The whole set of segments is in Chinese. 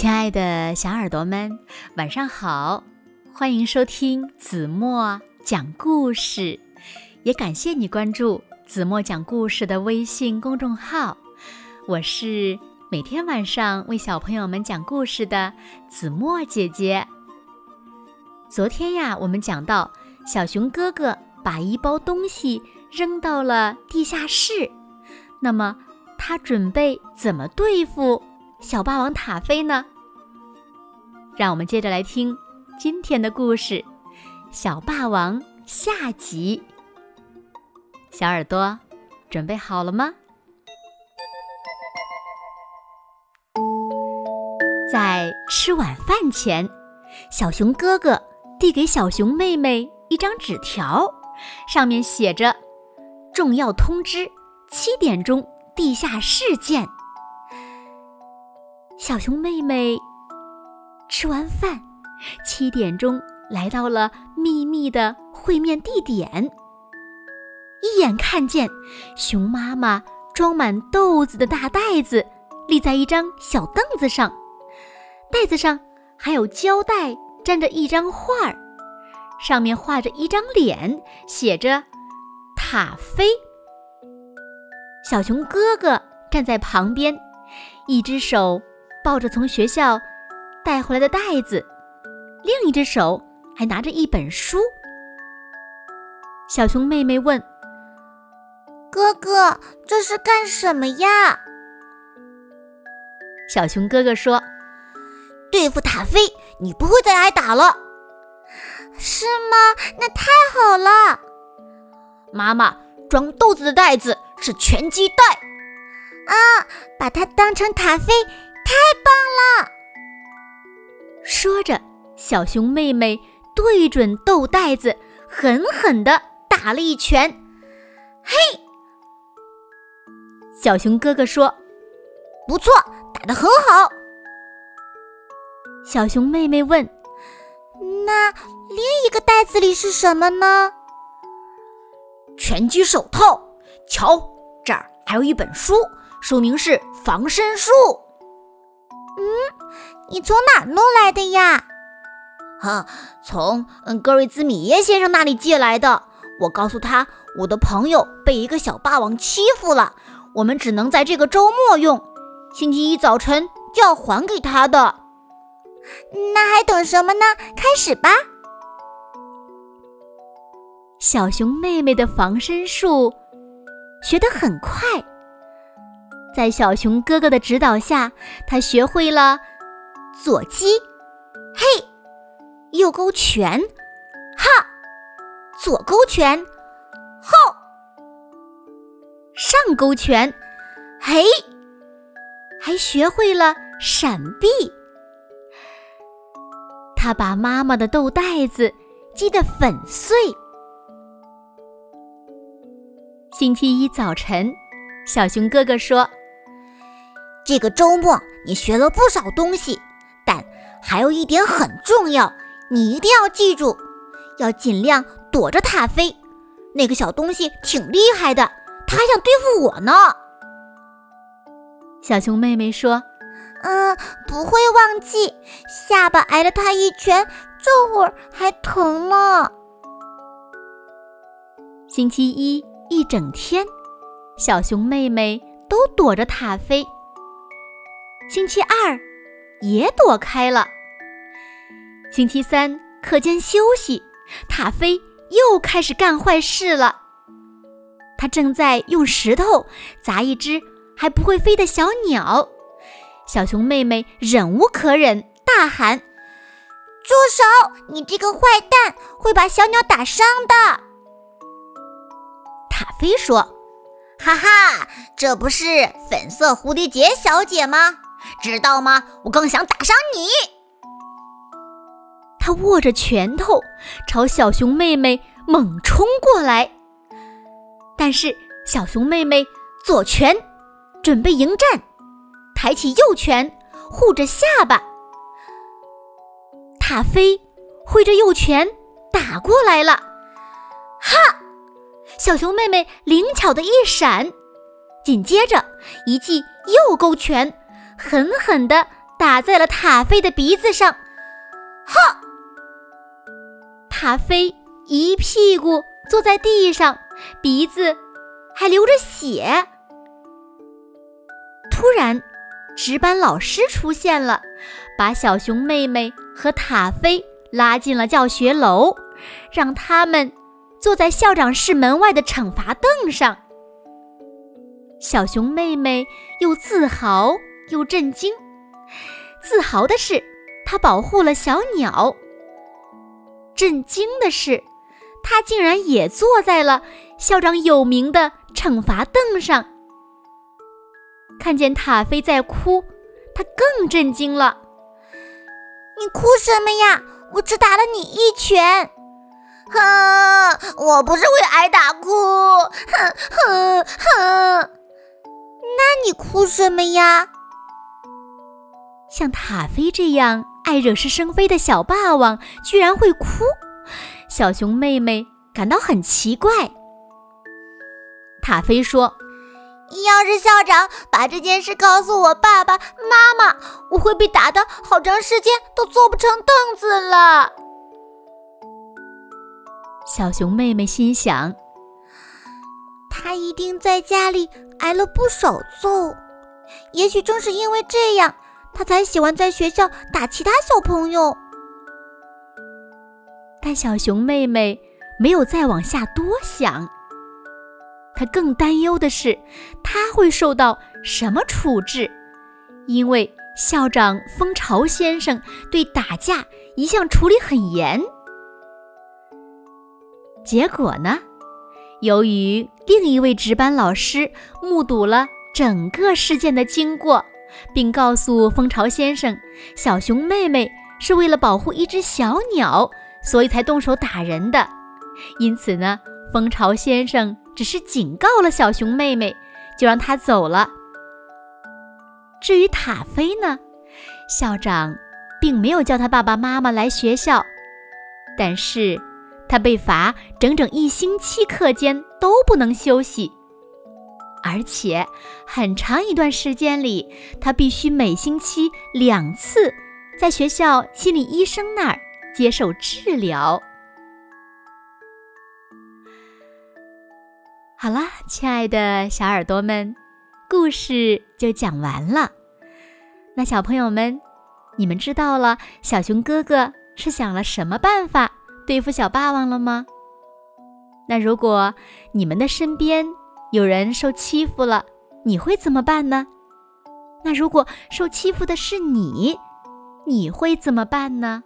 亲爱的小耳朵们，晚上好！欢迎收听子墨讲故事，也感谢你关注子墨讲故事的微信公众号。我是每天晚上为小朋友们讲故事的子墨姐姐。昨天呀，我们讲到小熊哥哥把一包东西扔到了地下室，那么他准备怎么对付？小霸王塔菲呢？让我们接着来听今天的故事，《小霸王》下集。小耳朵准备好了吗？在吃晚饭前，小熊哥哥递给小熊妹妹一张纸条，上面写着：“重要通知，七点钟地下室见。”小熊妹妹吃完饭，七点钟来到了秘密的会面地点。一眼看见熊妈妈装满豆子的大袋子立在一张小凳子上，袋子上还有胶带粘着一张画儿，上面画着一张脸，写着“塔菲”。小熊哥哥站在旁边，一只手。抱着从学校带回来的袋子，另一只手还拿着一本书。小熊妹妹问：“哥哥，这是干什么呀？”小熊哥哥说：“对付塔菲，你不会再挨打了。”是吗？那太好了。妈妈装豆子的袋子是拳击袋。啊，把它当成塔菲。太棒了！说着，小熊妹妹对准豆袋子，狠狠地打了一拳。嘿！小熊哥哥说：“不错，打得很好。”小熊妹妹问：“那另一个袋子里是什么呢？”拳击手套。瞧，这儿还有一本书，书名是《防身术》。嗯，你从哪弄来的呀？哈，从嗯格瑞兹米耶先生那里借来的。我告诉他，我的朋友被一个小霸王欺负了，我们只能在这个周末用，星期一早晨就要还给他的。那还等什么呢？开始吧！小熊妹妹的防身术学得很快。在小熊哥哥的指导下，他学会了左击，嘿；右勾拳，哈；左勾拳，后；上勾拳，嘿；还学会了闪避。他把妈妈的豆袋子击得粉碎。星期一早晨，小熊哥哥说。这个周末你学了不少东西，但还有一点很重要，你一定要记住，要尽量躲着塔菲。那个小东西挺厉害的，他还想对付我呢。小熊妹妹说：“嗯，不会忘记。下巴挨了他一拳，这会儿还疼呢。”星期一一整天，小熊妹妹都躲着塔菲。星期二也躲开了。星期三课间休息，塔菲又开始干坏事了。他正在用石头砸一只还不会飞的小鸟。小熊妹妹忍无可忍，大喊：“住手！你这个坏蛋，会把小鸟打伤的。”塔菲说：“哈哈，这不是粉色蝴蝶结小姐吗？”知道吗？我更想打伤你！他握着拳头朝小熊妹妹猛冲过来，但是小熊妹妹左拳准备迎战，抬起右拳护着下巴。塔菲挥着右拳打过来了，哈！小熊妹妹灵巧的一闪，紧接着一记右勾拳。狠狠地打在了塔菲的鼻子上。哼！塔菲一屁股坐在地上，鼻子还流着血。突然，值班老师出现了，把小熊妹妹和塔菲拉进了教学楼，让他们坐在校长室门外的惩罚凳上。小熊妹妹又自豪又震惊。自豪的是，他保护了小鸟；震惊的是，他竟然也坐在了校长有名的惩罚凳上。看见塔菲在哭，他更震惊了。你哭什么呀？我只打了你一拳。哼，我不是为挨打哭。哼哼哼。那你哭什么呀？像塔菲这样爱惹是生非的小霸王居然会哭，小熊妹妹感到很奇怪。塔菲说：“要是校长把这件事告诉我爸爸妈妈，我会被打的好长时间都坐不成凳子了。”小熊妹妹心想：“他一定在家里挨了不少揍，也许正是因为这样。”他才喜欢在学校打其他小朋友，但小熊妹妹没有再往下多想。她更担忧的是，她会受到什么处置？因为校长蜂巢先生对打架一向处理很严。结果呢？由于另一位值班老师目睹了整个事件的经过。并告诉蜂巢先生，小熊妹妹是为了保护一只小鸟，所以才动手打人的。因此呢，蜂巢先生只是警告了小熊妹妹，就让她走了。至于塔菲呢，校长并没有叫他爸爸妈妈来学校，但是他被罚整整一星期课间都不能休息。而且，很长一段时间里，他必须每星期两次在学校心理医生那儿接受治疗。好啦，亲爱的小耳朵们，故事就讲完了。那小朋友们，你们知道了小熊哥哥是想了什么办法对付小霸王了吗？那如果你们的身边……有人受欺负了，你会怎么办呢？那如果受欺负的是你，你会怎么办呢？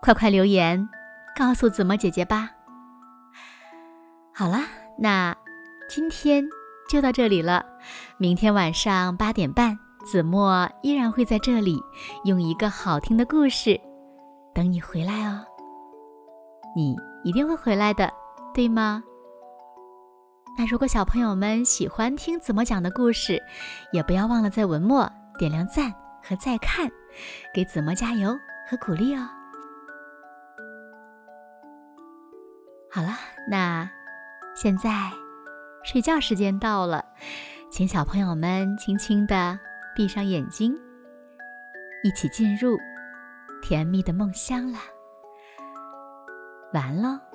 快快留言告诉子墨姐姐吧。好啦，那今天就到这里了。明天晚上八点半，子墨依然会在这里用一个好听的故事等你回来哦。你一定会回来的，对吗？那如果小朋友们喜欢听子墨讲的故事，也不要忘了在文末点亮赞和再看，给子墨加油和鼓励哦。好了，那现在睡觉时间到了，请小朋友们轻轻的闭上眼睛，一起进入甜蜜的梦乡啦。完喽。